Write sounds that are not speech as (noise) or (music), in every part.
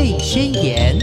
贝宣言》。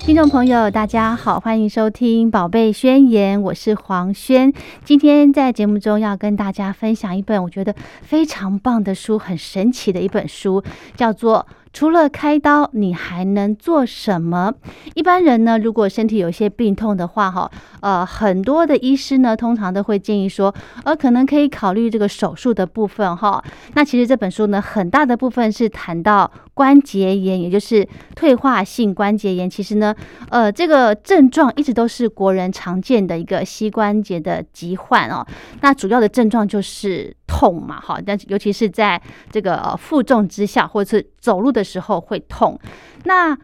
听众朋友，大家好，欢迎收听《宝贝宣言》，我是黄轩。今天在节目中要跟大家分享一本我觉得非常棒的书，很神奇的一本书，叫做。除了开刀，你还能做什么？一般人呢，如果身体有些病痛的话，哈，呃，很多的医师呢，通常都会建议说，呃，可能可以考虑这个手术的部分，哈。那其实这本书呢，很大的部分是谈到关节炎，也就是退化性关节炎。其实呢，呃，这个症状一直都是国人常见的一个膝关节的疾患哦。那主要的症状就是痛嘛，哈，但尤其是在这个负重之下，或者是走路。的时候会痛，那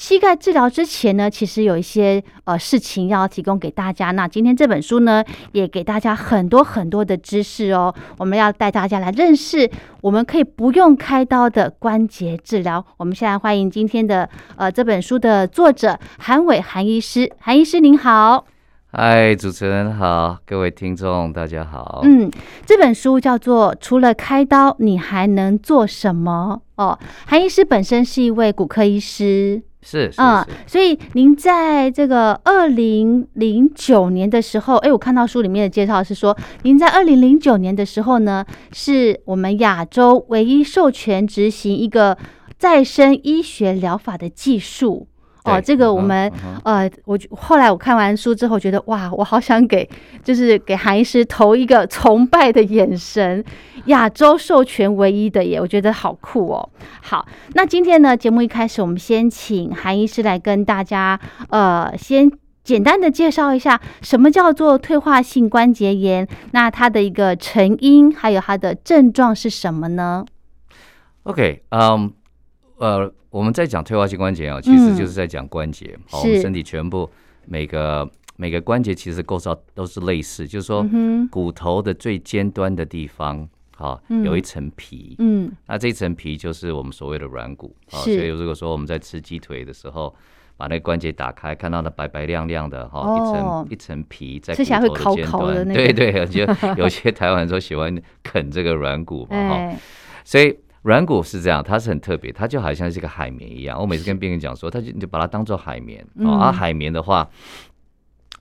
膝盖治疗之前呢，其实有一些呃事情要提供给大家。那今天这本书呢，也给大家很多很多的知识哦。我们要带大家来认识，我们可以不用开刀的关节治疗。我们现在欢迎今天的呃这本书的作者韩伟韩医师，韩医师您好。嗨，主持人好，各位听众大家好。嗯，这本书叫做《除了开刀，你还能做什么》哦。韩医师本身是一位骨科医师，是嗯，所以您在这个二零零九年的时候，哎，我看到书里面的介绍是说，您在二零零九年的时候呢，是我们亚洲唯一授权执行一个再生医学疗法的技术。哦，这个我们呃，我后来我看完书之后觉得哇，我好想给就是给韩医师投一个崇拜的眼神，亚洲授权唯一的耶，我觉得好酷哦。好，那今天呢，节目一开始我们先请韩医师来跟大家呃，先简单的介绍一下什么叫做退化性关节炎，那它的一个成因还有它的症状是什么呢？OK，嗯，呃。我们在讲退化性关节啊，其实就是在讲关节。好，我们身体全部每个每个关节其实构造都是类似，就是说骨头的最尖端的地方，好有一层皮。嗯，那这层皮就是我们所谓的软骨。所以如果说我们在吃鸡腿的时候，把那个关节打开，看到那白白亮亮的哈一层一层皮在骨头的尖端。对对，就有些台湾人说喜欢啃这个软骨嘛哈，(laughs) 所以。软骨是这样，它是很特别，它就好像是一个海绵一样。我每次跟病人讲说，他就你就把它当做海绵啊。而海绵的话，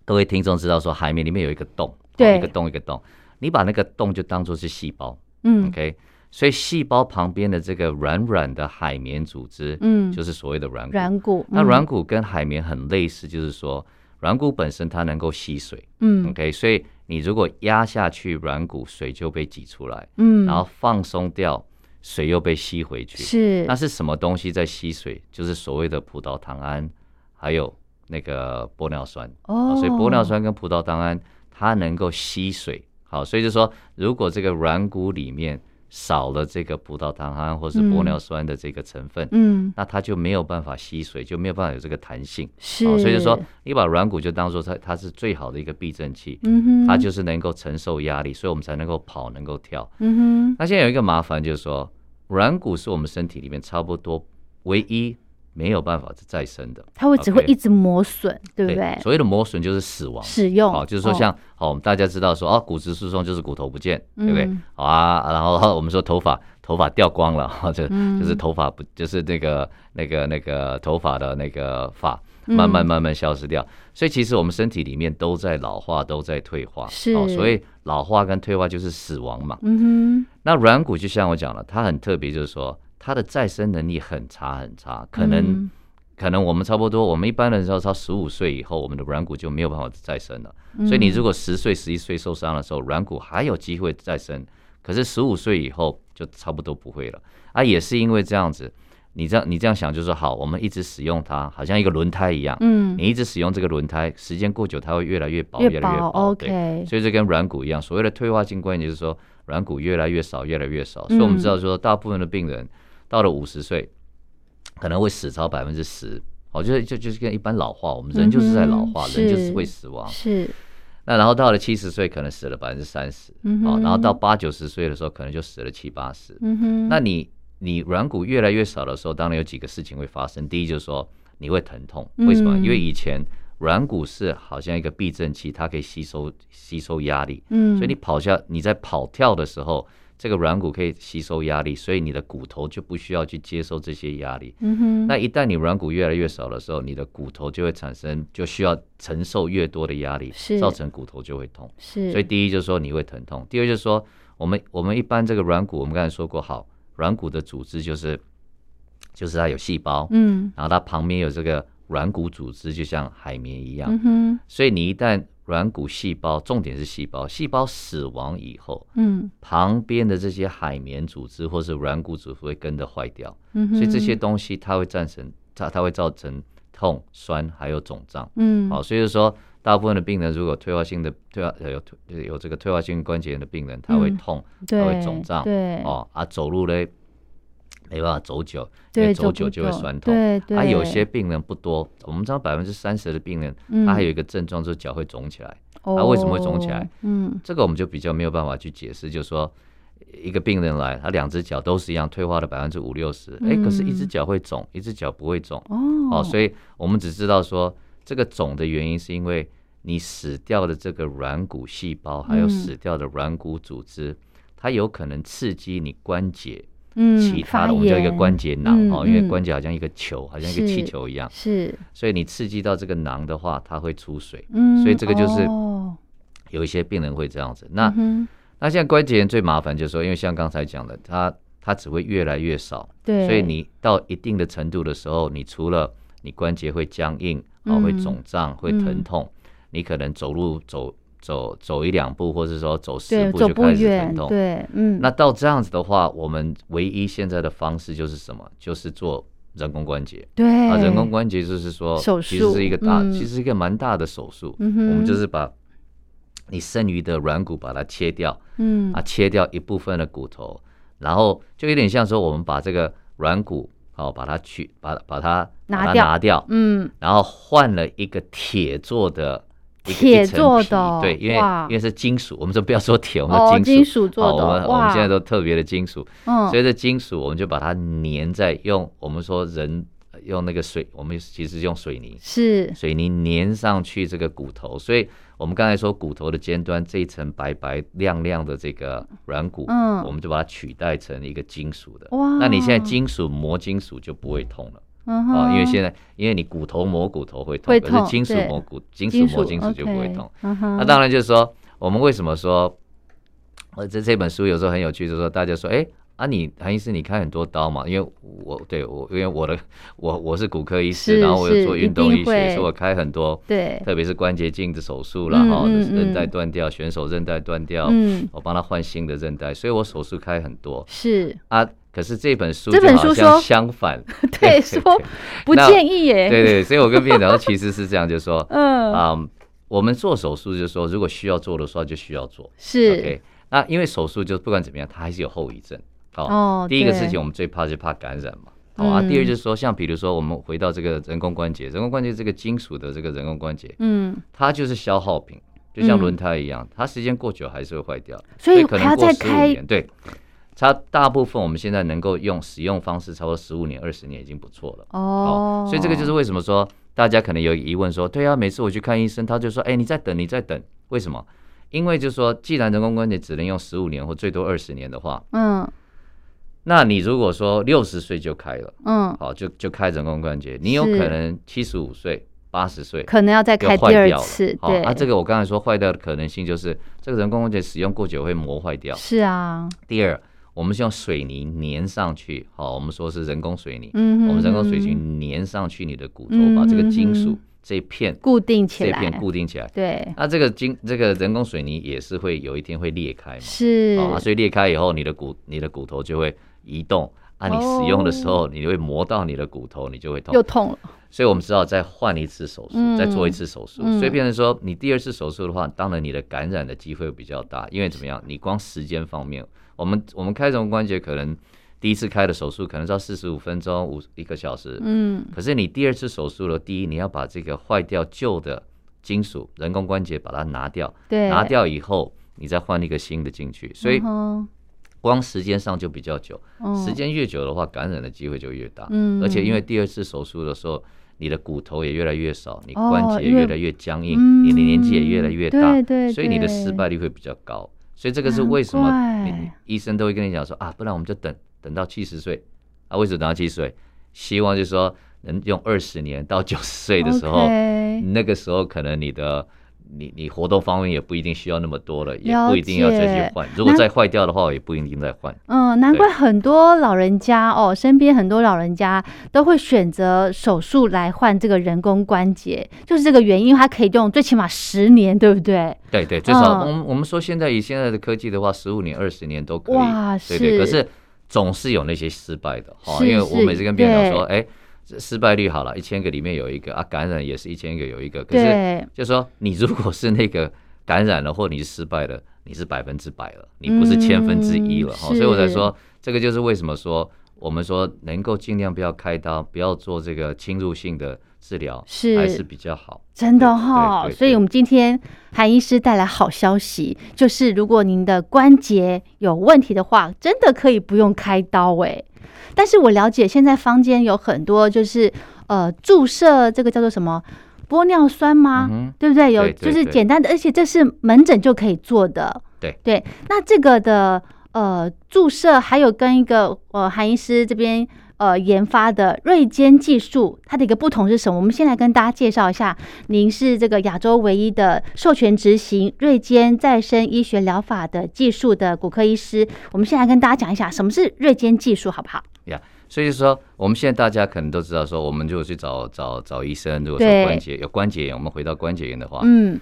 各位听众知道说，海绵里面有一个洞，对，一个洞一个洞，你把那个洞就当做是细胞，嗯，OK。所以细胞旁边的这个软软的海绵组织，嗯，就是所谓的软骨。软骨，那软骨跟海绵很类似，就是说软骨本身它能够吸水，嗯，OK。所以你如果压下去软骨，水就被挤出来，嗯，然后放松掉。水又被吸回去，是那是什么东西在吸水？就是所谓的葡萄糖胺，还有那个玻尿酸哦。所以玻尿酸跟葡萄糖胺它能够吸水，好，所以就说如果这个软骨里面少了这个葡萄糖胺或是玻尿酸的这个成分，嗯，那它就没有办法吸水，就没有办法有这个弹性，是。所以就说你把软骨就当做它它是最好的一个避震器，嗯哼，它就是能够承受压力，所以我们才能够跑，能够跳，嗯哼。那现在有一个麻烦就是说。软骨是我们身体里面差不多唯一没有办法再生的，它会只会一直磨损，对不对？所谓的磨损就是死亡，使用好，就是说像好，我们大家知道说哦，骨质疏松就是骨头不见，对不对？好啊，然后 (laughs) 我们说头发头发掉光了，(laughs) 或者就是头发不就是那个那个那个头发的那个发慢慢慢慢消失掉，所以其实我们身体里面都在老化，都在退化，是，所以。老化跟退化就是死亡嘛。嗯哼。那软骨就像我讲了，它很特别，就是说它的再生能力很差很差，可能可能我们差不多，我们一般人要到十五岁以后，我们的软骨就没有办法再生了。所以你如果十岁、十一岁受伤的时候，软骨还有机会再生，可是十五岁以后就差不多不会了。啊，也是因为这样子。你这样你这样想就是好，我们一直使用它，好像一个轮胎一样。嗯，你一直使用这个轮胎，时间过久，它会越来越薄，越来越薄。OK，所以这跟软骨一样，所谓的退化性关节就是说软骨越来越少，越来越少。所以我们知道说，大部分的病人到了五十岁，可能会死超百分之十。好，就是就就是跟一般老化，我们人就是在老化，人就是会死亡。是。那然后到了七十岁，可能死了百分之三十。嗯好，然后到八九十岁的时候，可能就死了七八十。嗯哼。那你。你软骨越来越少的时候，当然有几个事情会发生。第一就是说你会疼痛，为什么？因为以前软骨是好像一个避震器，它可以吸收吸收压力。嗯，所以你跑下你在跑跳的时候，这个软骨可以吸收压力，所以你的骨头就不需要去接受这些压力。嗯哼，那一旦你软骨越来越少的时候，你的骨头就会产生就需要承受越多的压力，造成骨头就会痛。是，所以第一就是说你会疼痛，第二就是说我们我们一般这个软骨，我们刚才说过，好，软骨的组织就是就是它有细胞，嗯然后它旁边有这个软骨组织，就像海绵一样。嗯哼，所以你一旦软骨细胞，重点是细胞，细胞死亡以后，嗯。旁边的这些海绵组织或是软骨组织会跟着坏掉，嗯，所以这些东西它会造成它它会造成痛、酸还有肿胀。嗯。好，所以说大部分的病人如果退化性的退化呃有退有这个退化性关节炎的病人，他会嗯。痛，对会肿胀对。哦啊走路嘞没办法走久，因对为走久就会酸痛。对对，啊，有些病人不多，我们知道百分之三十的病人，嗯。他还有一个症状就是脚会肿起来。啊为什么会肿起来？哦？嗯。这个我们就比较没有办法去解释，就是说一个病人来，他两只脚都是一样，退化的百分之五六十，哎，可是一只嗯脚会肿，一只脚不会肿，哦。哦，所以我们只知道说这个肿的原因是因为你死掉的这个软骨细胞，还有嗯。死掉的软骨组织，它有可能刺激你关节嗯其他的，我们叫一个关节囊嗯哦，因为嗯。关节好像一个球，好像一个气球一样，是所以你刺激到这个囊的话，它会出水，嗯，所以这个就是哦。有一些病人会这样子。那那现在关节炎最麻烦就是说，因为像刚才讲的，它它只会越来越少，对，所以你到一定的程度的时候，你除了你关节会僵硬，啊、嗯。会肿胀，会疼嗯。痛，你可能走路走走走一两步，或者说走十对走不步就开始疼，痛。对，嗯，那到这样子的话，我们唯一现在的方式就是什么？就是做人工关节。对啊，人工关节就是说，手其实是一个大，嗯其实是一个蛮大的手术。嗯哼我们就是把你剩余的软骨把它切掉，嗯啊，切掉一部分的骨头，然后就有点像说我们把这个软骨，哦、把它取，把把它拿掉拿掉，嗯然后换了一个铁做的铁做的哦对，因为因为是金属，我们说不要说铁，我们哦说金金属做好我们我们现在都特别的金属，嗯。所以这金属我们就把它粘在用我们说人用那个水，我们其实用水泥，是。水泥粘上去这个骨头，所以我们刚才说骨头的尖端这一层白白亮亮的这个软骨，嗯。我们就把它取代成一个金属的。哇，那你现在金属磨金属就不会痛了。嗯啊、因为现在因为你骨头磨骨头会痛，可是金属磨骨金属磨金属就不会痛。那当然就是说，我们为什么说，我，这这本书有时候很有趣，就是说大家说，哎、啊你，韩医师你开很多刀嘛？因为我对我因为我的我我是骨科医师，然后我又做运动医学，所以我开很多，对特别是关节镜的手术啦，哈、嗯嗯韧带嗯断掉，选手韧带断掉，嗯我帮他换新的韧带，所以我手术开很多是啊。可是这本书这本书说相反，(laughs) 对说不那建议耶，对对，所以我跟病人讲说，其实是这样，就是说，(laughs) 嗯啊、我们做手术就是说，如果需要做的时候就需要做。是 OK，那因为手术就不管怎么样，它还是有后遗症。好、哦第一个事情我们最怕就是怕感染嘛。好、啊，第二嗯就是说，像比如说我们回到这个人工关节，人工关节这个金属的这个人工关节，嗯，它就是消耗品，就像嗯轮胎一样，它时间过久还是会坏掉，所以可能过十五年，对。它大部分我们现在能够用使用方式，超过十五年、二十年已经不错了。哦，所以这个就是为什么说大家可能有疑问说，对啊，每次我去看医生，他就说，哎、你在等，你在等，为什么？因为就是说，既然人工关节只能用十五年或最多二十年的话，嗯那你如果说六十岁就开了，嗯，好，就就开人工关节，你有可能七十五岁、八十岁可能要再又开第二次，。好，对，啊，这个我刚才说坏掉的可能性就是这个人工关节使用过久会磨坏掉。是啊，第二，我们是用水泥粘上去，好，我们说是人工水泥，嗯哼，我们人工水嗯泥粘上去你的骨头，嗯把这个金属这一片固定起来，这一片固定起来。对，那这个金这个人工水泥也是会有一天会裂开嘛？是，哦啊，所以裂开以后，你的骨你的骨头就会移动。啊，你使用的时候，你会磨到你的骨头，你就会痛又。痛了，所以我们只好再换一次手术，嗯再做一次手术。嗯所以变成说，你第二次手术的话，当然你的感染的机会会比较大，因为怎么样？你光时间方面，我们我们开人工关节可能第一次开的手术可能是要四十五分钟，五一个小时。嗯，可是你第二次手术了，第一你要把这个坏掉旧的金属人工关节把它拿掉，对，拿掉以后，你再换一个新的进去，所以嗯光时间上就比较久。时，间越久的话，感染的机会就越大。嗯而且因为第二次手术的时候，你的骨头也越来越少，你哦关节也越来越僵硬，嗯你的年纪也越来越大，对对所以你的失败率会比较高。所以这个是为什么医生都会跟你讲说啊，不然我们就等等到七十岁啊，为什么等到七十岁？希望就是说能用二十年到九十岁的时候，那个时候可能你的。你你活动方面也不一定需要那么多了，也不一定要再去换。如果再坏掉的话，也不一定再换。嗯，难怪很多老人家哦，身边很多老人家都会选择手术来换这个人工关节，就是这个原因，它可以用最起码十年，对不对？对对，最少我们我们说现在以现在的科技的话，十五年、二十年都可以。哇，对对。可是总是有那些失败的哈，因为我每次跟别人说，哎。失败率好了，一千个里面有一个啊，感染也是一千个有一个。可是就说你如果是那个感染了，或你是失败了，你是百分之百了，你不是千分之一了哈。所以我才说，这个就是为什么说我们说能够尽量不要开刀，不要做这个侵入性的治疗，是还是比较好。真的哈，所以我们今天韩医师带来好消息，就是如果您的关节有问题的话，真的可以不用开刀哎。但是我了解，现在坊间有很多就是呃注射这个叫做什么玻尿酸吗？对不对？有就是简单的，而且这是门诊就可以做的。对对，那这个的呃注射还有跟一个呃韩医师这边。呃，研发的锐尖技术，它的一个不同是什么？我们先来跟大家介绍一下。您是这个亚洲唯一的授权执行锐尖再生医学疗法的技术的骨科医师。我们先来跟大家讲一下什么是锐尖技术，好不好？呀，所以说，我们现在大家可能都知道，说我们如果去找找找医生，如果说关节有关节炎，我们回到关节炎的话，嗯，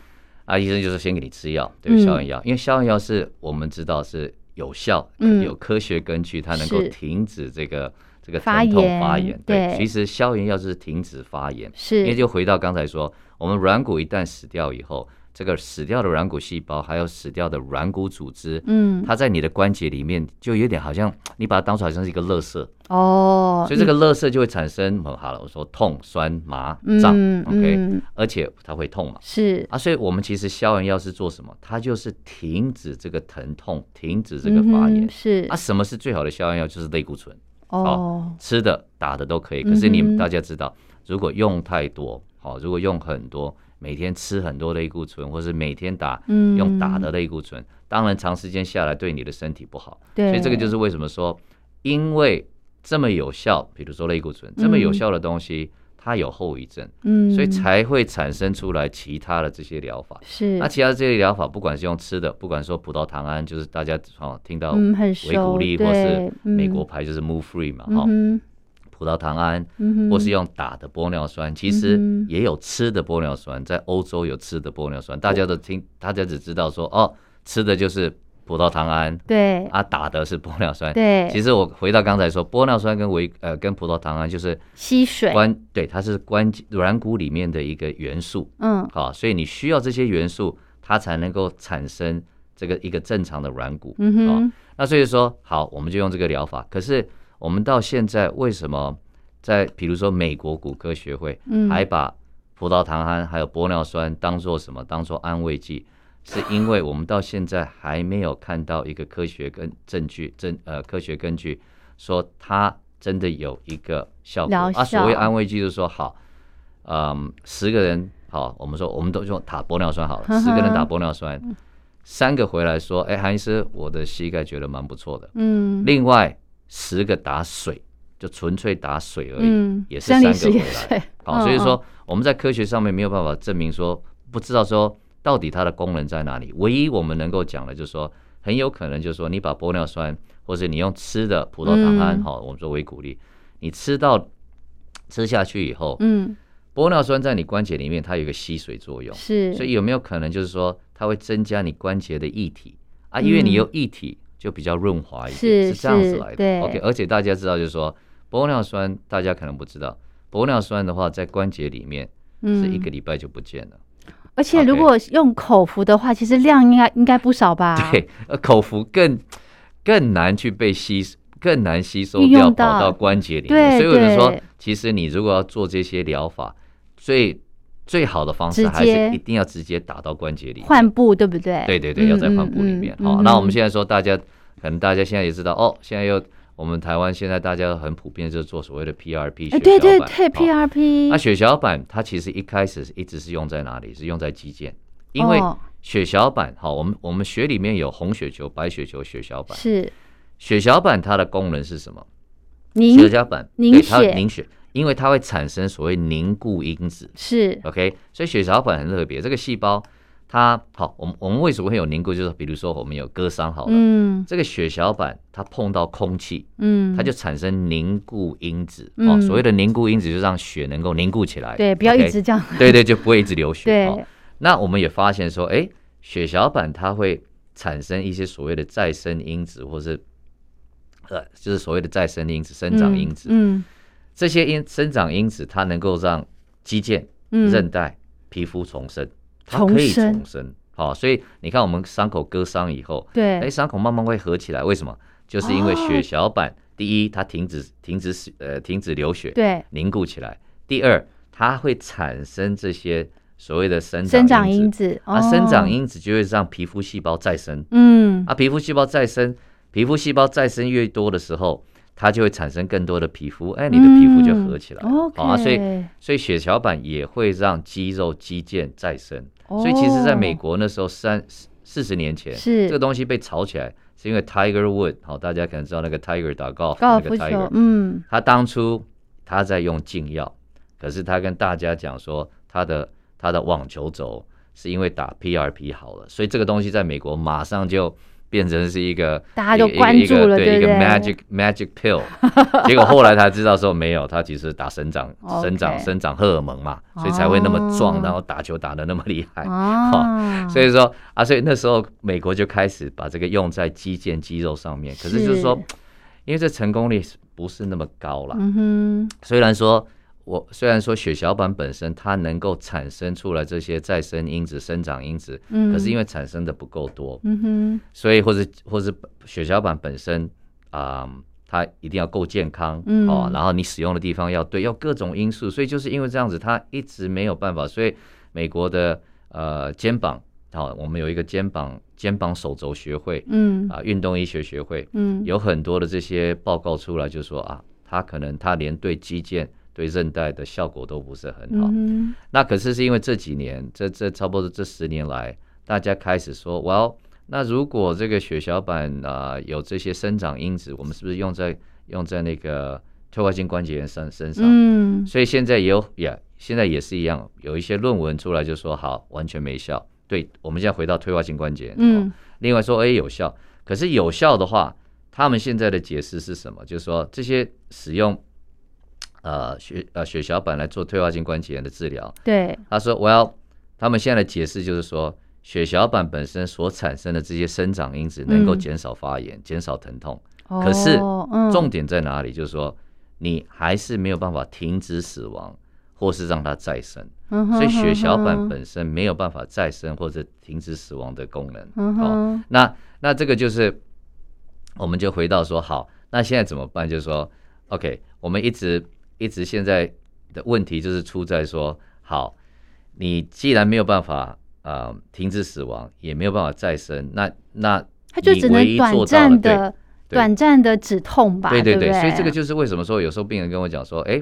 啊，医生就是先给你吃药，对，消炎药，因为消炎药是我们知道是有效，嗯，有科学根据，它能够停止这个。这个疼痛发炎，对，其实消炎药是停止发炎，是，因为就回到刚才说，我们软骨一旦死掉以后，这个死掉的软骨细胞还有死掉的软骨组织，嗯，它在你的关节里面就有点好像你把它当成好像是一个垃圾哦，所以这个垃圾就会产生，好了，我说痛、酸、麻、胀，OK，而且它会痛嘛，是。啊，所以我们其实消炎药是做什么？它就是停止这个疼痛，停止这个发炎，是。啊，什么是最好的消炎药？就是类固醇。哦，吃的打的都可以，可是你们大家知道，如果用太多，好，如果用很多，每天吃很多类固醇，或是每天打，用打的类固醇，当然长时间下来对你的身体不好。对，所以这个就是为什么说，因为这么有效，比如说类固醇这么有效的东西。它有后遗症，嗯，所以才会产生出来其他的这些疗法。是，那其他这些疗法，不管是用吃的，不管说葡萄糖胺，就是大家哦听到维骨力，或是美国牌就是 Move Free 嘛，哈，葡萄糖胺，或是用打的玻尿酸，其实也有吃的玻尿酸，在欧洲有吃的玻尿酸，大家都听，大家只知道说哦，吃的就是。葡萄糖胺对啊，打的是玻尿酸对。其实我回到刚才说，玻尿酸跟维呃跟葡萄糖胺就是吸水关对，它是关软骨里面的一个元素，嗯，好，所以你需要这些元素，它才能够产生这个一个正常的软骨，嗯哼。那所以说好，我们就用这个疗法。可是我们到现在为什么在比如说美国骨科学会还把葡萄糖胺还有玻尿酸当做什么？当做安慰剂？是因为我们到现在还没有看到一个科学跟证据，证呃科学根据说它真的有一个效果啊。所谓安慰剂就是说，好，嗯，十个人好，我们说我们都用打玻尿酸好了，十个人打玻尿酸，三个回来说，哎，韩医师，我的膝盖觉得蛮不错的。嗯。另外十个打水，就纯粹打水而已，也是三个回来。好，所以说我们在科学上面没有办法证明说，不知道说。到底它的功能在哪里？唯一我们能够讲的，就是说，很有可能就是说，你把玻尿酸，或者你用吃的葡萄糖胺，哈，我们说维鼓励，你吃到 (tsk) 吃下去以后，嗯，玻尿酸在你关节里面，它有一个吸水作用，是，所以有没有可能就是说，它会增加你关节的液体啊？因为你有液体，就比较润滑一点，是这样子来的。OK，而且大家知道，就是说，玻尿酸大家可能不知道，玻尿酸的话，在关节里面是一个礼拜就不见了。而且如果用口服的话，其实量应该应该不少吧？(laughs) 对，呃，口服更更难去被吸，更难吸收掉跑到关节里面。所以我就说，其实你如果要做这些疗法，最最好的方式还是一定要直接打到关节里，换布对不对？对对对，要在换布里面。好，那我们现在说，大家可能大家现在也知道哦，现在又。我们台湾现在大家很普遍就是做所谓的 PRP 血小板，对对对，PRP。那血小板它其实一开始一直是用在哪里？是用在肌腱，因为血小板，好，我们我们血里面有红血球、白血球、血小板。是血小板它的功能是什么？凝血小板凝血，因为它会产生所谓凝固因子。是 OK，所以血小板很特别，这个细胞它好，我们我们为什么会有凝固？就是比如说我们有割伤好了，嗯这个血小板它碰到空气，嗯，它就产生凝固因子。哦，嗯所谓的凝固因子，就让血能够凝固起来。对，不要一？直这样，对对，就不会一直流血。(laughs) 对哦，那我们也发现说，哎，血小板它会产生一些所谓的再生因子，或是呃，就是所谓的再生因子、生长因子。嗯这些因生长因子，它能够让肌腱、嗯，韧带、皮肤重生，它可以生。重生。好、所以你看，我们伤口割伤以后，哎，对，伤口慢慢会合起来，为什么？就是因为哦。血小板，第一，它停止停止呃停止流血，对，凝固起来；第二，它会产生这些所谓的生生长长因子，啊，生长哦，因子就会让皮肤细胞再生，嗯，啊，皮肤细胞再生，皮肤细胞再生越多的时候，它就会产生更多的皮肤，哎，你的皮肤就合起来了，好啊，所以所以血小板也会让肌肉肌腱再生，所以其实在美哦国那时候三四十年前，是。这个东西被炒起来，是因为 Tiger Wood，好，大家可能知道那个 Tiger 打高尔夫球 Tiger，，嗯，他当初他在用禁药，可是他跟大家讲说他的他的网球肘是因为打 PRP 好了，所以这个东西在美国马上就变成是一个大家都一个一个关注了，对一个？magic (laughs) magic pill，结果后来才知道说没有，他其实打生长 (laughs) 生长生长荷尔蒙嘛，所以才会那么壮，哦。然后打球打的那么厉害。(laughs) 啊，所以说啊，所以那时候美国就开始把这个用在肌腱肌肉上面，可是就是说，因为这成功率不是那么高了。嗯哼，虽然说我虽然说血小板本身它能够产生出来这些再生因子、生长因子，嗯，可是因为产生的不够多，嗯哼，所以或者或者血小板本身啊、它一定要够健康、嗯。哦，然后你使用的地方要对，要各种因素，所以就是因为这样子，它一直没有办法，所以美国的呃肩膀，好、我们有一个肩膀肩膀手肘学会嗯。啊，运动医学学会，嗯，有很多的这些报告出来，就说啊，它可能它连对肌腱、对韧带的效果都不是很好。嗯那可是是因为这几年，这这差不多这十年来，大家开始说，哇哦，那如果这个血小板啊、呃有这些生长因子，我们是不是用在用在那个退化性关节炎身身上？嗯，所以现在也有也现在也是一样，有一些论文出来就说好，完全没效。对，我们现在回到退化性关节炎，嗯哦，另外说哎有效，可是有效的话，他们现在的解释是什么？就是说这些使用呃血呃血小板来做退化性关节炎的治疗，对，他说我要他们现在的解释就是说。血小板本身所产生的这些生长因子能够嗯减少发炎、减少疼痛，可是重点在哪里？就是说，你还是没有办法停止死亡，或是让它再生。所以血小板本身没有办法再生或者停止死亡的功能。嗯哦，哼那那这个就是，我们就回到说，好，那现在怎么办？就是说，OK，我们一直一直现在的问题就是出在说，好，你既然没有办法呃停止死亡，也没有办法再生，那那他就只能短暂的、短暂的止痛吧？对不对对，所以这个就是为什么说有时候病人跟我讲说，哎，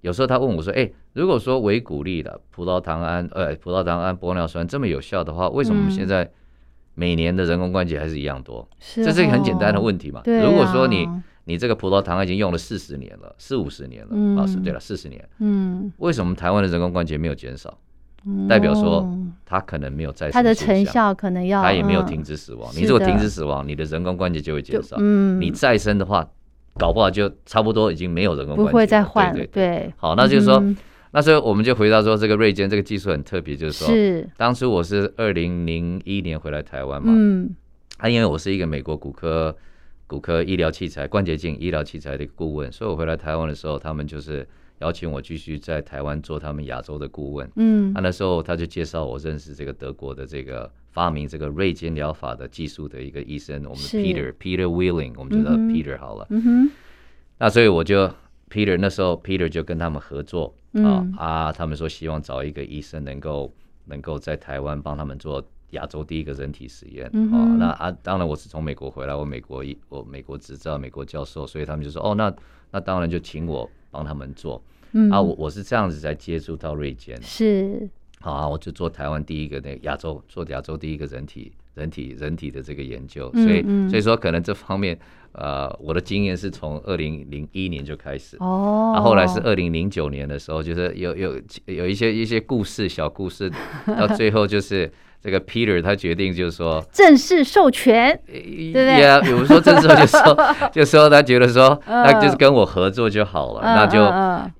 有时候他问我说，哎，如果说维骨力的葡萄糖胺、呃葡萄糖胺、玻尿酸这么有效的话，为什么我们嗯现在每年的人工关节还是一样多？是这是一个很简单的哦问题嘛。对如果说你啊你这个葡萄糖已经用了四十年了，四五十年了，嗯。啊，是对了，四十年，嗯，为什么台湾的人工关节没有减少？代表说哦它可能没有再生它的，成效可能要它也没有嗯停止死亡。是你如果停止死亡，你的人工关节就会减少。嗯，你再生的话，搞不好就差不多已经没有人工关节，不会再换？了，对对对。对，好，那就是说，嗯。那所以我们就回到说，这个锐间这个技术很特别，就是说，是。当初我是二零零一年回来台湾嘛，嗯。啊，因为我是一个美国骨科骨科医疗器材关节镜医疗器材的一个顾问，所以我回来台湾的时候，他们就是邀请我继续在台湾做他们亚洲的顾问。嗯。啊，那时候他就介绍我认识这个德国的这个发明这个锐间疗法的技术的一个医生，我们 Peter Peter Wheeling，我们就叫 Peter 好了。嗯哼。那所以我就 Peter 那时候 Peter 就跟他们合作啊、嗯啊，他们说希望找一个医生能够能够在台湾帮他们做亚洲第一个人体实验啊、那啊，当然我是从美国回来，我美国一我美国执照美国教授，所以他们就说哦，那那当然就请我帮他们做、嗯。啊，我我是这样子才接触到瑞坚。是。好啊，我就做台湾第一个那亚洲做亚洲第一个人体人体人体的这个研究，所以所以说可能这方面。呃，我的经验是从二零零一年就开始，哦，后来是二零零九年的时候，就是有有有一些一些故事小故事，到最后就是这个 Peter 他决定就是说正式授权，对不对？比如说正式就说 (laughs) 就说他觉得说那就是跟我合作就好了，那就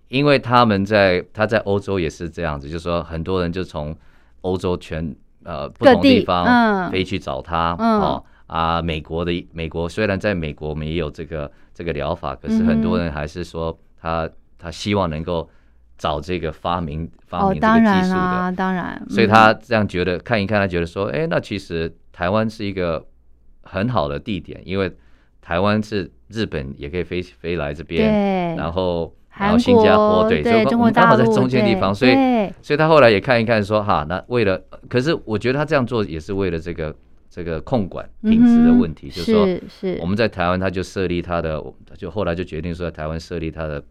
因为他们在他在欧洲也是这样子，就是说很多人就从欧洲全呃不同地方飞去找他，哦。啊，美国的美国虽然在美国我们也有这个这个疗法，可是很多人还是说他他希望能够找这个发明发明这个技术的，当然，所以他这样觉得看一看，他觉得说，哎，那其实台湾是一个很好的地点，因为台湾是日本也可以飞飞来这边，然后然后新加坡对，所以刚好在中间地方，所以所以他后来也看一看说，哈，那为了，可是我觉得他这样做也是为了这个。这个控管品质的问题，就是说，我们在台湾，他就设立他的，就后来就决定说，在台湾设立他的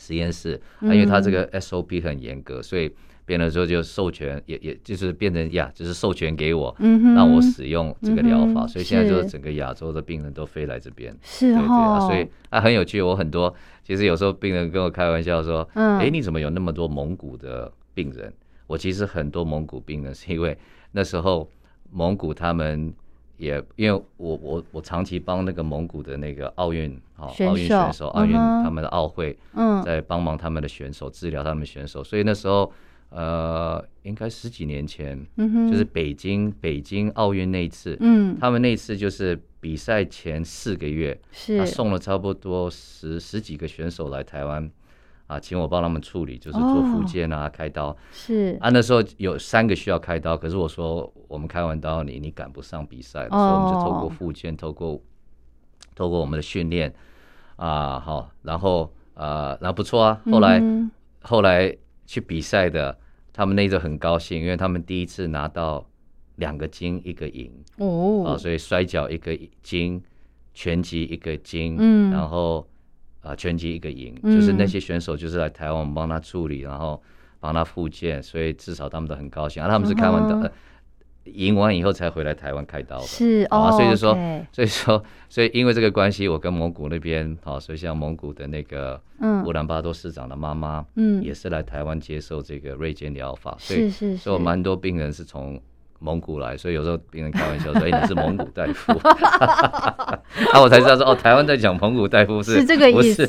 实验室，因为他这个 SOP 很严格，所以变了之后就授权，也也就是变成呀，就是授权给我，让我使用这个疗法，所以现在就是整个亚洲的病人都飞来这边，是。哈，所以啊很有趣，我很多其实有时候病人跟我开玩笑说，哎，你怎么有那么多蒙古的病人？我其实很多蒙古病人是因为那时候。蒙古他们也因为我我我长期帮那个蒙古的那个奥运啊奥运选手奥运他们的奥会在帮忙他们的选手治疗他们选手，所以那时候呃应该十几年前，嗯就是北京北京奥运那一次，嗯，他们那次就是比赛前四个月，是送了差不多十十几个选手来台湾。啊，请我帮他们处理，就是做复健啊，开刀。是啊，那时候有三个需要开刀，可是我说我们开完刀，你你赶不上比赛，所以我们就透过复健，透过透过我们的训练啊，好，然后啊，然后不错啊。后来后来去比赛的，他们那时候很高兴，因为他们第一次拿到两个金一个银哦，啊，所以摔跤一个金，拳击一个金，嗯，然后。啊，拳击一个赢，就是那些选手就是来台湾，我们帮他处理，然后帮他复健，所以至少他们都很高兴。啊，他们是开完刀，赢完以后才回来台湾开刀的。是哦，所以就说，(laughs) 所以说，所以因为这个关系，我跟蒙古那边，好，所以像蒙古的那个乌兰巴托市长的妈妈，嗯，也是来台湾接受这个瑞健疗法，所以，所以蛮多病人是从。蒙古来，所以有时候病人开玩笑说：“哎，你是蒙古大夫。” (laughs) 啊，我才知道说哦，台湾在讲蒙古大夫是是这个意思。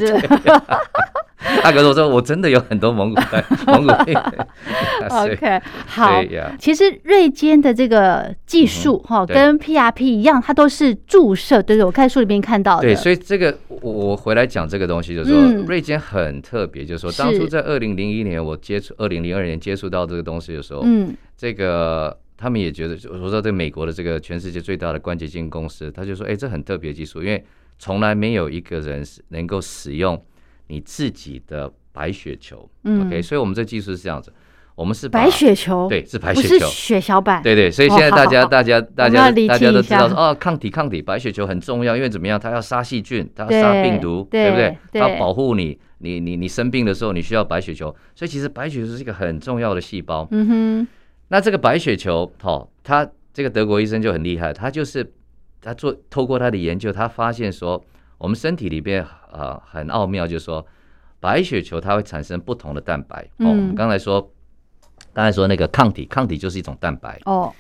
大哥，(laughs) 我说我真的有很多蒙古大蒙古病。(laughs) OK，好。其实瑞坚的这个技术哈，跟 PRP 一样，它都是注射，对对？我看书里面看到的。对，所以这个我我回来讲这个东西，就是说瑞坚很特别，就是说当初在二零零一年我接触，二零零二年接触到这个东西的时候，嗯，这个。他们也觉得，我说这美国的这个全世界最大的关节镜公司，他就说，哎，这很特别技术，因为从来没有一个人是能够使用你自己的白血球。OK，所以我们这技术是这样子，我们是白血球，对，是白血球，血小板。对对，所以现在大家大家大家大家都知道说，哦，抗体抗体，白血球很重要，因为怎么样，它要杀细菌，它要杀病毒，对不对？它要保护你，你你你生病的时候，你需要白血球，所以其实白血球是一个很重要的细胞。嗯哼。那这个白血球，哦，他这个德国医生就很厉害，他就是他做透过他的研究，他发现说，我们身体里边啊很奥妙，就是说白血球它会产生不同的蛋白。哦，我们刚才说，刚才说那个抗体，抗体就是一种蛋白。哦，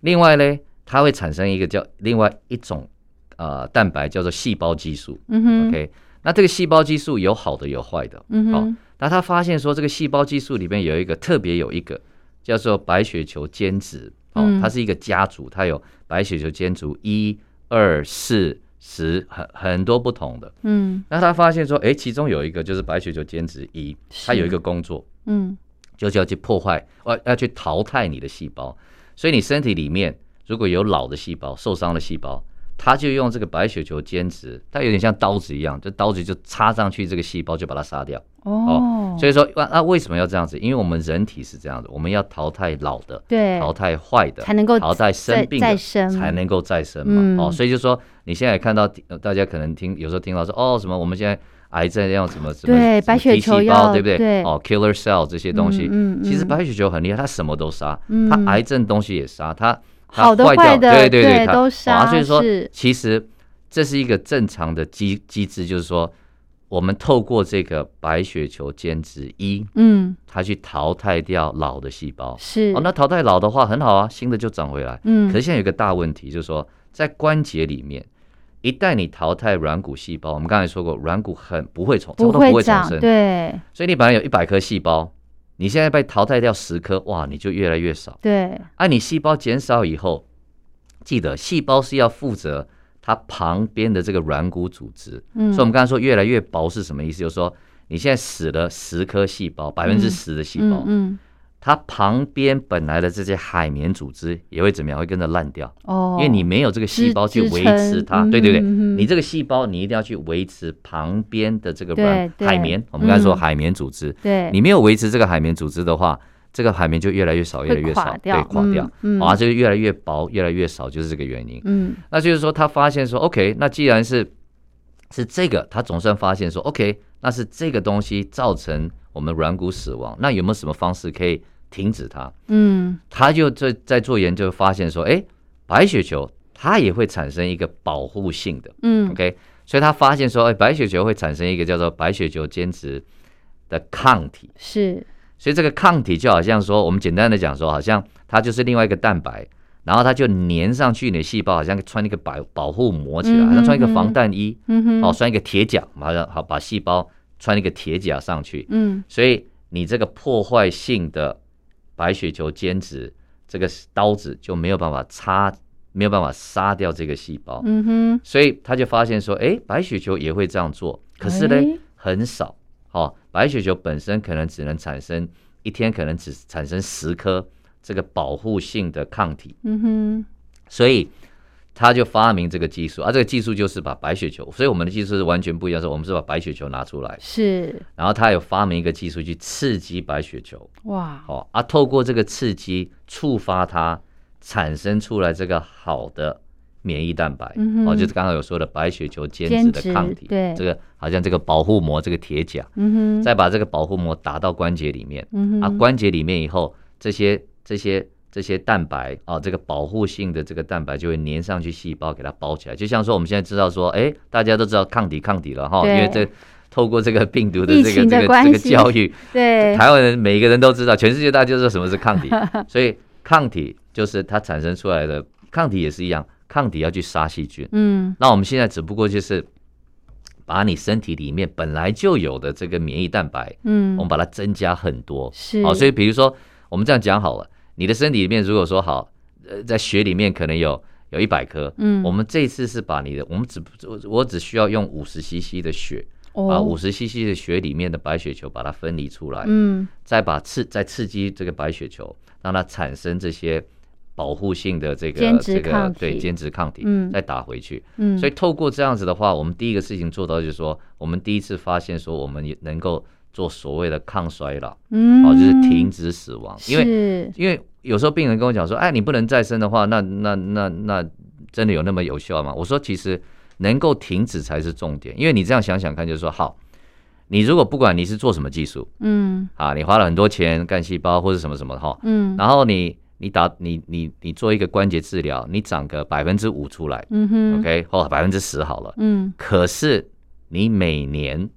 另外呢，它会产生一个叫另外一种呃蛋白，叫做细胞激素。嗯哼，OK，那这个细胞激素有好的有坏的。嗯哼，那他发现说，这个细胞激素里边有一个特别有一个。叫做白血球间质。哦，它是一个家族，它有白血球间族一、二、四、十，很很多不同的。嗯，那他发现说，哎，其中有一个就是白血球间质一，它有一个工作，嗯，就是要去破坏，要要去淘汰你的细胞。所以你身体里面如果有老的细胞、受伤的细胞，他就用这个白血球间质，它有点像刀子一样，这刀子就插上去这个细胞，就把它杀掉。哦，所以说那那为什么要这样子？因为我们人体是这样子，我们要淘汰老的，对，淘汰坏的，才能够淘汰生病的，才能够再生嘛。哦，所以就说你现在看到大家可能听有时候听到说哦什么我们现在癌症要什么什么对白血球要对不对？对哦，killer cell 这些东西，嗯，其实白血球很厉害，它什么都杀，它癌症东西也杀，它好的坏的对对对都杀。所以说其实。这是一个正常的机机制，就是说，我们透过这个白血球间质一，嗯，它去淘汰掉老的细胞，是哦，那淘汰老的话很好啊，新的就长回来，嗯。可是现在有一个大问题，就是说，在关节里面，一旦你淘汰软骨细胞，我们刚才说过，软骨很不会重，不会重生，对。所以你本来有一百颗细胞，你现在被淘汰掉十颗，哇，你就越来越少，对。啊你细胞减少以后，记得细胞是要负责。它旁边的这个软骨组织，嗯，所以我们刚才说越来越薄是什么意思？就是说你现在死了十颗细胞，百分之十的细胞，嗯，它旁边本来的这些海绵组织也会怎么样？会跟着烂掉。哦，因为你没有这个细胞去维持它，对对对，你这个细胞你一定要去维持旁边的这个软海绵。我们刚才说海绵组织，对，你没有维持这个海绵组织的话。这个海绵就越来越少，越来越少，对，垮掉，啊，就越来越薄，越来越少，就是这个原因。嗯，那就是说，他发现说，OK，那既然是是这个，他总算发现说，OK，那是这个东西造成我们软骨死亡，那有没有什么方式可以停止它？嗯，他就在在做研究，发现说，哎，白血球它也会产生一个保护性的，嗯，OK，所以他发现说，哎，白血球会产生一个叫做白血球间质的抗体，是。所以这个抗体就好像说，我们简单的讲说，好像它就是另外一个蛋白，然后它就粘上去你的细胞，好像穿一个保保护膜起来，好像穿一个防弹衣，哦，穿一个铁甲，好像好把细胞穿一个铁甲上去。嗯，所以你这个破坏性的白血球间质，这个刀子就没有办法插，没有办法杀掉这个细胞。嗯哼，所以他就发现说，哎，白血球也会这样做，可是呢，很少。哦，白血球本身可能只能产生一天，可能只产生十颗这个保护性的抗体。嗯哼，所以他就发明这个技术，啊，这个技术就是把白血球，所以我们的技术是完全不一样，是我们是把白血球拿出来，是，然后他有发明一个技术去刺激白血球。哇，哦，啊，透过这个刺激触发它产生出来这个好的。免疫蛋白。哦，就是刚刚有说的白血球间质的抗体，对，这个好像这个保护膜，这个铁甲，嗯哼，再把这个保护膜打到关节里面，嗯哼，啊，关节里面以后，这些这些这些蛋白啊，这个保护性的这个蛋白就会粘上去细胞，给它包起来。就像说我们现在知道说，哎，大家都知道抗体抗体了哈，因为这透过这个病毒的这个这个这个教育，(laughs) 对，台湾人每一个人都知道，全世界大家都知道什么是抗体，(laughs) 所以抗体就是它产生出来的抗体也是一样。抗体要去杀细菌，嗯，那我们现在只不过就是把你身体里面本来就有的这个免疫蛋白，嗯，我们把它增加很多，是，好，所以比如说我们这样讲好了，你的身体里面如果说好，呃，在血里面可能有有一百颗，嗯，我们这次是把你的，我们只我我只需要用五十 CC 的血，把五十 CC 的血里面的白血球把它分离出来，嗯，再把刺再刺激这个白血球，让它产生这些。保护性的这个这个对兼职抗体，嗯。再打回去。嗯，所以透过这样子的话，我们第一个事情做到就是说，我们第一次发现说，我们也能够做所谓的抗衰老，嗯，哦，就是停止死亡。因为因为有时候病人跟我讲说，哎，你不能再生的话，那那那那真的有那么有效吗？我说，其实能够停止才是重点。因为你这样想想看，就是说，好，你如果不管你是做什么技术，嗯，啊，你花了很多钱干细胞或者什么什么哈，嗯，然后你。你打你你你做一个关节治疗，你长个百分之五出来，嗯哼，OK，或百分之十好了，嗯，可是你每年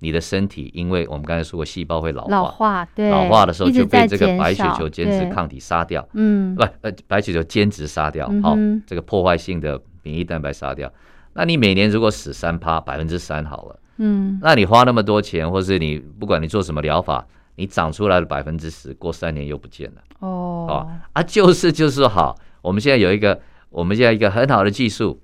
你的身体，因为我们刚才说过，细胞会老化，老化，对，老化的时候就被这个白血球间质抗体杀掉，嗯，不，呃，白血球间质杀掉，好，这个破坏性的免疫蛋白杀掉，那你每年如果死三趴，百分之三好了，嗯，那你花那么多钱，或是你不管你做什么疗法。你长出来的百分之十，过三年又不见了。哦，啊，就是就是好，我们现在有一个，我们现在一个很好的技术，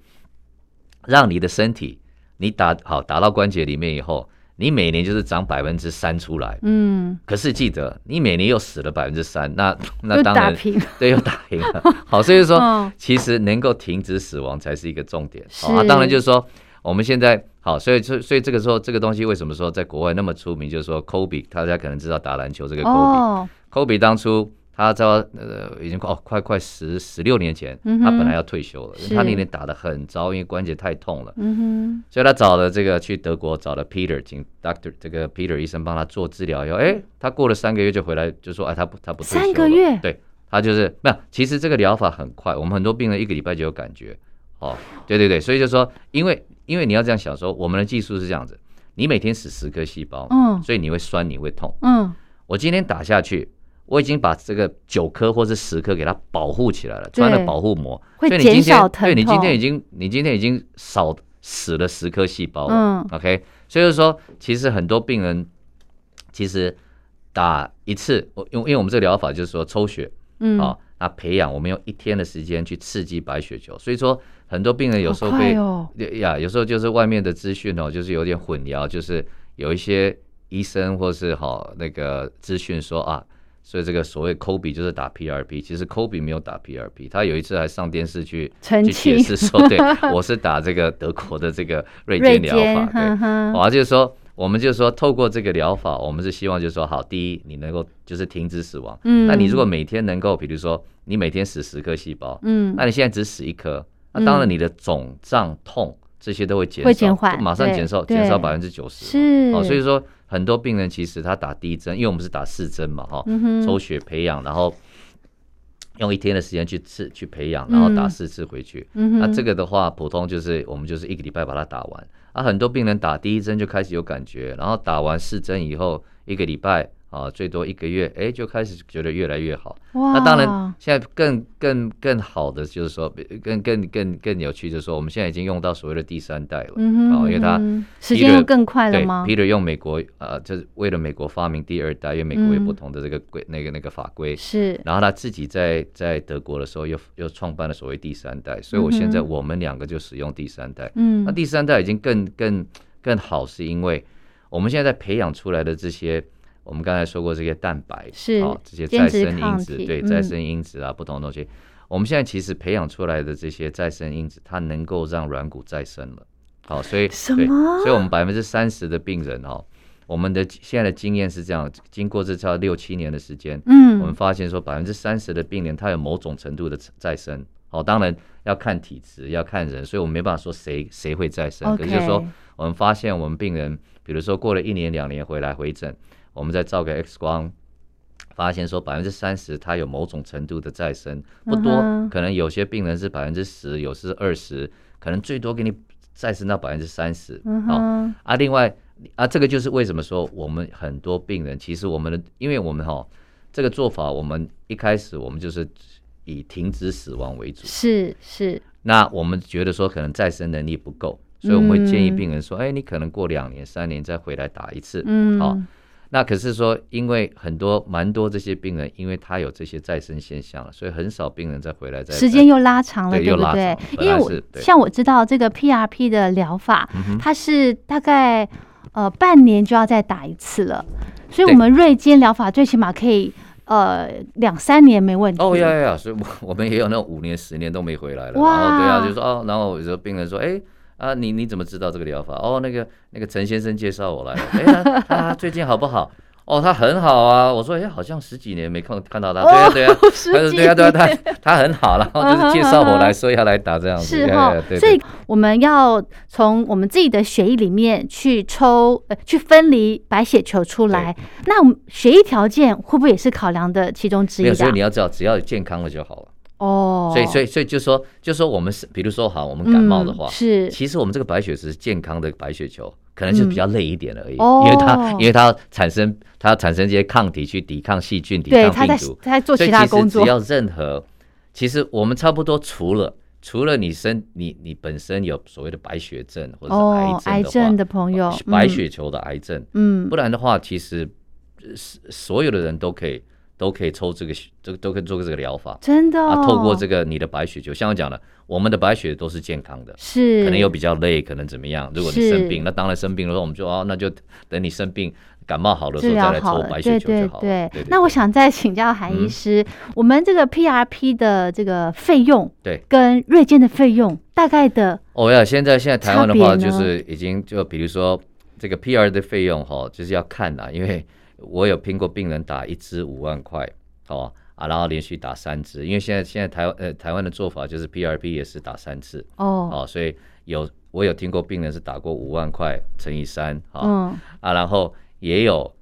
让你的身体，你打好打到关节里面以后，你每年就是涨百分之三出来，嗯，可是记得你每年又死了百分之三，那 (laughs) 那当然对又打平了。(laughs) (laughs) 好，所以说其实能够停止死亡才是一个重点。好，当然就是说我们现在好，所以所所以这个时候这个东西为什么说在国外那么出名？就是说，Kobe 大家可能知道打篮球这个 Kobe，Kobe 当初。他在呃已经哦快快十十六年前，他本来要退休了，他那年打的很糟，因为关节太痛了，嗯所以他找了这个去德国找了 Peter，请 Doctor 这个 Peter 医生帮他做治疗以后，哎，他过了三个月就回来就说，哎，他不他不退休了。三个月，对他就是没有，其实这个疗法很快，我们很多病人一个礼拜就有感觉，哦，对对对，所以就说，因为因为你要这样想说，我们的技术是这样子，你每天死十颗细胞，嗯，所以你会酸，你会痛，嗯，我今天打下去。我已经把这个九颗或是十颗给它保护起来了，穿了保护膜，所以你今天对你今天已经你今天已经少死了十颗细胞了。嗯，OK，所以说其实很多病人其实打一次，我因为因为我们这个疗法就是说抽血，嗯，啊，那培养我们用一天的时间去刺激白血球，所以说很多病人有时候被呀，有时候就是外面的资讯哦，就是有点混淆，就是有一些医生或是好那个资讯说啊。所以这个所谓 Kobe 就是打 PRP，其实 Kobe 没有打 PRP，他有一次还上电视去去解释说，对我是打这个德国的这个瑞坚疗法，对，我就是说，我们就是说，透过这个疗法，我们是希望就是说，好，第一，你能够就是停止死亡，嗯，那你如果每天能够，比如说你每天死十颗细胞，嗯，那你现在只死一颗，那当然你的肿胀痛这些都会减少，马上减少减少百分之九十，是，哦，所以说。很多病人其实他打第一针，因为我们是打四针嘛，哈，抽血培养，然后用一天的时间去治去培养，然后打四次回去。那这个的话，普通就是我们就是一个礼拜把它打完。啊，很多病人打第一针就开始有感觉，然后打完四针以后一个礼拜。啊，最多一个月，哎，就开始觉得越来越好。哇！那当然，现在更更更好的就是说，更更更更有趣，就是说，我们现在已经用到所谓的第三代了。嗯哼。因为它时间又更快了吗？Peter 用美国，呃，就是为了美国发明第二代，因为美国有不同的这个规，那个那个法规。是。然后他自己在在德国的时候，又又创办了所谓第三代，所以我现在我们两个就使用第三代。嗯。那第三代已经更更更好，是因为我们现在在培养出来的这些。我们刚才说过这些蛋白，是这些再生因子，对再生因子啊，不同的东西。我们现在其实培养出来的这些再生因子，它能够让软骨再生了。好，所以什么？所以我们百分之三十的病人哦，我们的现在的经验是这样：经过这超六七年的时间，嗯，我们发现说百分之三十的病人他有某种程度的再生。好，当然要看体质，要看人，所以我们没办法说谁谁会再生。可是就是说，我们发现我们病人，比如说过了一年两年回来回诊。我们再照个 X 光，发现说百分之三十它有某种程度的再生，不多，可能有些病人是百分之十，有是二十，可能最多给你再生到百分之三十。好啊，另外啊，这个就是为什么说我们很多病人，其实我们的，因为我们哈这个做法，我们一开始我们就是以停止死亡为主，是是。那我们觉得说可能再生能力不够，所以我们会建议病人说，哎，你可能过两年、三年再回来打一次。嗯，好。那可是说，因为很多蛮多这些病人，因为他有这些再生现象了，所以很少病人再回来再时间又拉长了，对不对？因为我像我知道这个 PRP 的疗法，它是大概呃半年就要再打一次了，所以我们瑞坚疗法最起码可以呃两三年没问题。哦呀呀，所以我 (laughs) 们也有那五年、十年都没回来了。哇，然后对啊，就说哦，然后有时候病人说，哎。啊，你你怎么知道这个疗法？哦，那个那个陈先生介绍我来的。哎，他最近好不好？哦，他很好啊。我说，哎，好像十几年没看看到他。对啊，对啊，(laughs) 对啊，对啊，他他很好，然后就是介绍我来说要来打这样子。是哈，所以我们要从我们自己的血液里面去抽呃去分离白血球出来。那我们血液条件会不会也是考量的其中之一？所以你要知道，只要健康了就好了。哦，所以所以所以就说就说我们是比如说哈，我们感冒的话是，其实我们这个白血是健康的白血球，可能就比较累一点而已，因为它因为它产生它产生这些抗体去抵抗细菌、抵抗病毒，在做其他工作。只要任何，其实我们差不多除了除了你身你你本身有所谓的白血症或者是癌症的朋友，白血球的癌症，嗯，不然的话，其实所所有的人都可以。都可以抽这个，这个都可以做这个疗法。真的，啊，透过这个你的白血球，像我讲的，我们的白血都是健康的，是可能又比较累，可能怎么样？如果你生病，那当然生病了，我们就哦，那就等你生病感冒好的时候再来抽白血球就好。对对对。那我想再请教韩医师，我们这个 PRP 的这个费用，对，跟瑞健的费用大概的哦呀，现在现在台湾的话，就是已经就比如说这个 PR 的费用哈，就是要看啦，因为。我有听过病人打一支五万块，哦啊，然后连续打三支，因为现在现在台湾呃台湾的做法就是 PRP 也是打三次哦，哦，所以有我有听过病人是打过五万块乘以三，啊啊，然后也有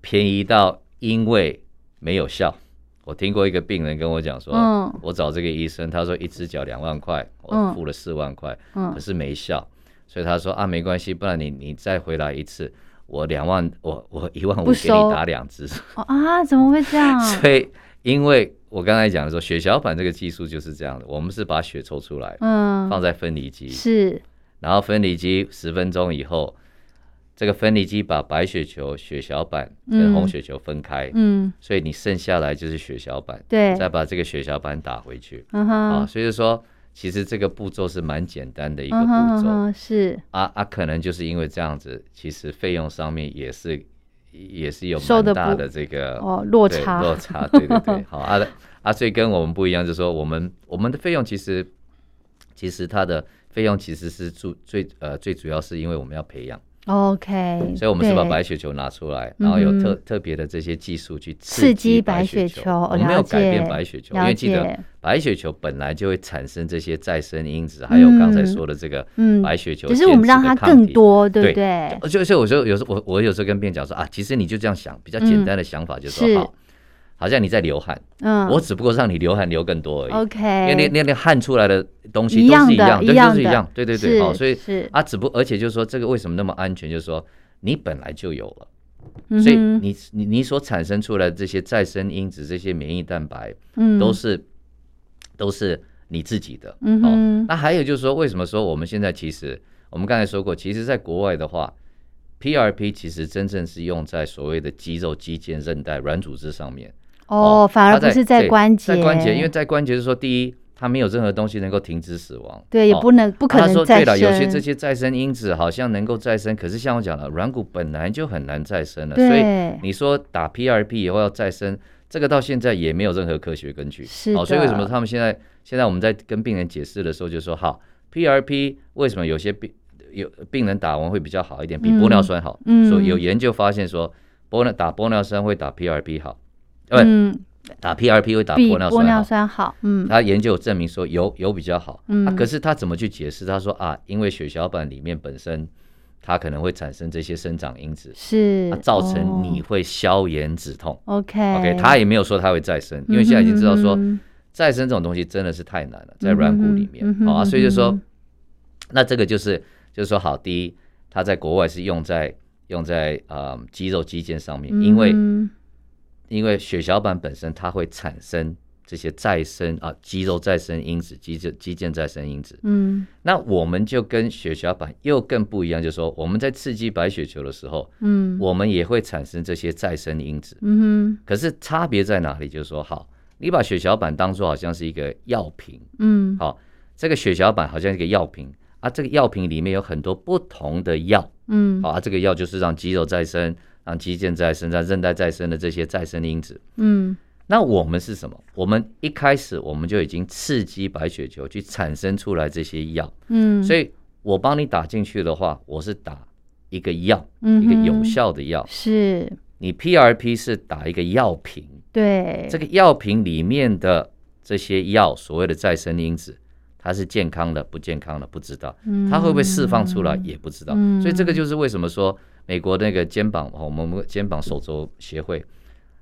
便宜到因为没有效，我听过一个病人跟我讲说，嗯。我找这个医生，他说一只脚两万块，我付了四万块，嗯。可是没效，所以他说啊没关系，不然你你再回来一次。我两万，我我一万五给你打两支 (laughs) 啊？怎么会这样？(laughs) 所以，因为我刚才讲的说，血小板这个技术就是这样的，我们是把血抽出来，嗯，放在分离机是，然后分离机十分钟以后，这个分离机把白血球、血小板跟红血球分开，嗯，所以你剩下来就是血小板，对，再把这个血小板打回去，嗯哼，啊，所以说。其实这个步骤是蛮简单的一个步骤，是啊啊，可能就是因为这样子，其实费用上面也是也是有蛮大的这个哦落差落差，对对对，(laughs) 好啊啊，所以跟我们不一样，就是说我们我们的费用其实其实它的费用其实是最最呃最主要是因为我们要培养。OK，所以我们是把白血球拿出来，然后有特特别的这些技术去刺激白血球。我们没有改变白血球，因为记得白血球本来就会产生这些再生因子，还有刚才说的这个白血球，只是我们让它更多，对不对？就所以我说有时候我我有时候跟病人讲说啊，其实你就这样想，比较简单的想法就是。说好。好像你在流汗，嗯，我只不过让你流汗流更多而已。OK，因为那那那汗出来的东西都是一样，对，就是一样，对对对，好，所以是啊，只不而且就是说这个为什么那么安全？就是说你本来就有了，所以你你你所产生出来的这些再生因子、这些免疫蛋白，嗯，都是都是你自己的。嗯哦，那还有就是说，为什么说我们现在其实我们刚才说过，其实在国外的话，PRP 其实真正是用在所谓的肌肉、肌腱、韧带、软组织上面。哦，反而不是在关节，在关节，因为在关节是说，第一，它没有任何东西能够停止死亡，对，也不能不可能。他说对了，有些这些再生因子好像能够再生，可是像我讲了，软骨本来就很难再生了，所以你说打 PRP 以后要再生，这个到现在也没有任何科学根据。是所以为什么他们现在现在我们在跟病人解释的时候就说，好，PRP 为什么有些病有病人打完会比较好一点，比玻尿酸好？嗯，说有研究发现说，玻尿打玻尿酸会打 PRP 好。嗯，打 PRP 会打玻尿酸好。玻尿酸好，嗯，他研究证明说有有比较好，嗯，可是他怎么去解释？他说啊，因为血小板里面本身它可能会产生这些生长因子，是造成你会消炎止痛。OK OK，他也没有说它会再生，因为现在已经知道说再生这种东西真的是太难了，在软骨里面，好啊，所以就说那这个就是就是说好，第一，它在国外是用在用在呃肌肉肌腱上面，因为。因为血小板本身它会产生这些再生啊肌肉再生因子、肌腱肌腱再生因子。嗯，那我们就跟血小板又更不一样，就是说我们在刺激白血球的时候，嗯，我们也会产生这些再生因子。嗯哼，可是差别在哪里？就是说，好，你把血小板当做好像是一个药瓶，嗯，好，这个血小板好像一个药瓶啊，这个药瓶里面有很多不同的药，嗯，好啊，这个药就是让肌肉再生。让肌腱再生、让韧带再生的这些再生因子，嗯，那我们是什么？我们一开始我们就已经刺激白血球去产生出来这些药，嗯，所以我帮你打进去的话，我是打一个药，一个有效的药，是。你 PRP 是打一个药瓶，对，这个药瓶里面的这些药，所谓的再生因子，它是健康的、不健康的不知道，它会不会释放出来也不知道，所以这个就是为什么说。美国那个肩膀，我们肩膀手肘协会，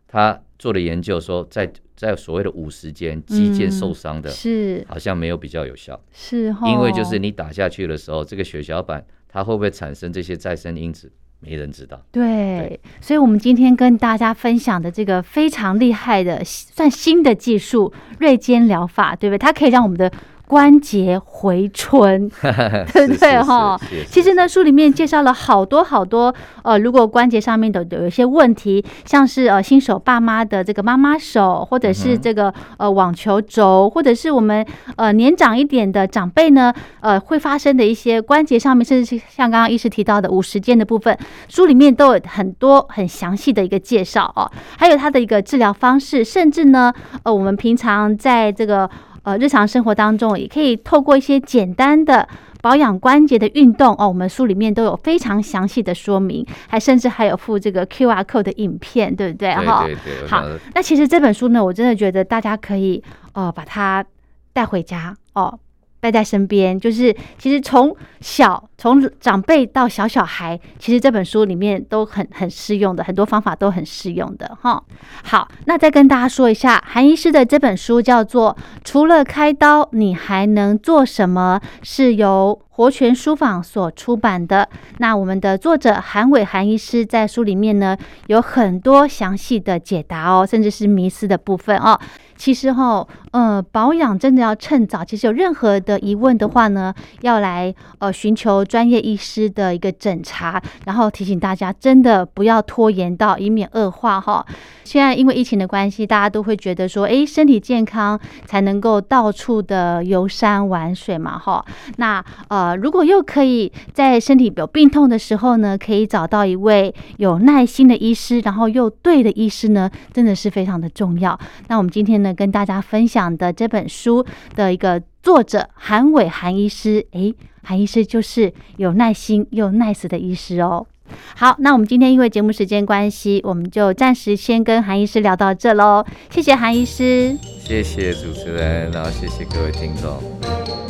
他做的研究说，在在所谓的五十间肌腱受伤的，是好像没有比较有效，是，因为就是你打下去的时候，这个血小板它会不会产生这些再生因子，没人知道。对，所以我们今天跟大家分享的这个非常厉害的算新的技术——锐尖疗法，对不对？它可以让我们的。关节回春，(laughs) 对不对哈？其实呢，书里面介绍了好多好多，呃，如果关节上面的有一些问题，像是呃新手爸妈的这个妈妈手，或者是这个呃网球肘，或者是我们呃年长一点的长辈呢，呃会发生的一些关节上面，甚至是像刚刚医师提到的五十肩的部分，书里面都有很多很详细的一个介绍哦，还有它的一个治疗方式，甚至呢，呃，我们平常在这个。呃，日常生活当中也可以透过一些简单的保养关节的运动哦，我们书里面都有非常详细的说明，还甚至还有附这个 Q R code 的影片，对不对？哈，对对。好，那其实这本书呢，我真的觉得大家可以哦把它带回家哦。带在身边，就是其实从小从长辈到小小孩，其实这本书里面都很很适用的，很多方法都很适用的哈。好，那再跟大家说一下，韩医师的这本书叫做《除了开刀，你还能做什么》，是由活泉书坊所出版的。那我们的作者韩伟韩医师在书里面呢，有很多详细的解答哦，甚至是迷思的部分哦。其实哈，呃，保养真的要趁早。其实有任何的疑问的话呢，要来呃寻求专业医师的一个诊查。然后提醒大家，真的不要拖延到，以免恶化哈。现在因为疫情的关系，大家都会觉得说，哎，身体健康才能够到处的游山玩水嘛哈。那呃，如果又可以在身体有病痛的时候呢，可以找到一位有耐心的医师，然后又对的医师呢，真的是非常的重要。那我们今天跟大家分享的这本书的一个作者韩伟韩医师，诶，韩医师就是有耐心又 nice 的医师哦。好，那我们今天因为节目时间关系，我们就暂时先跟韩医师聊到这喽。谢谢韩医师，谢谢主持人，然后谢谢各位听众。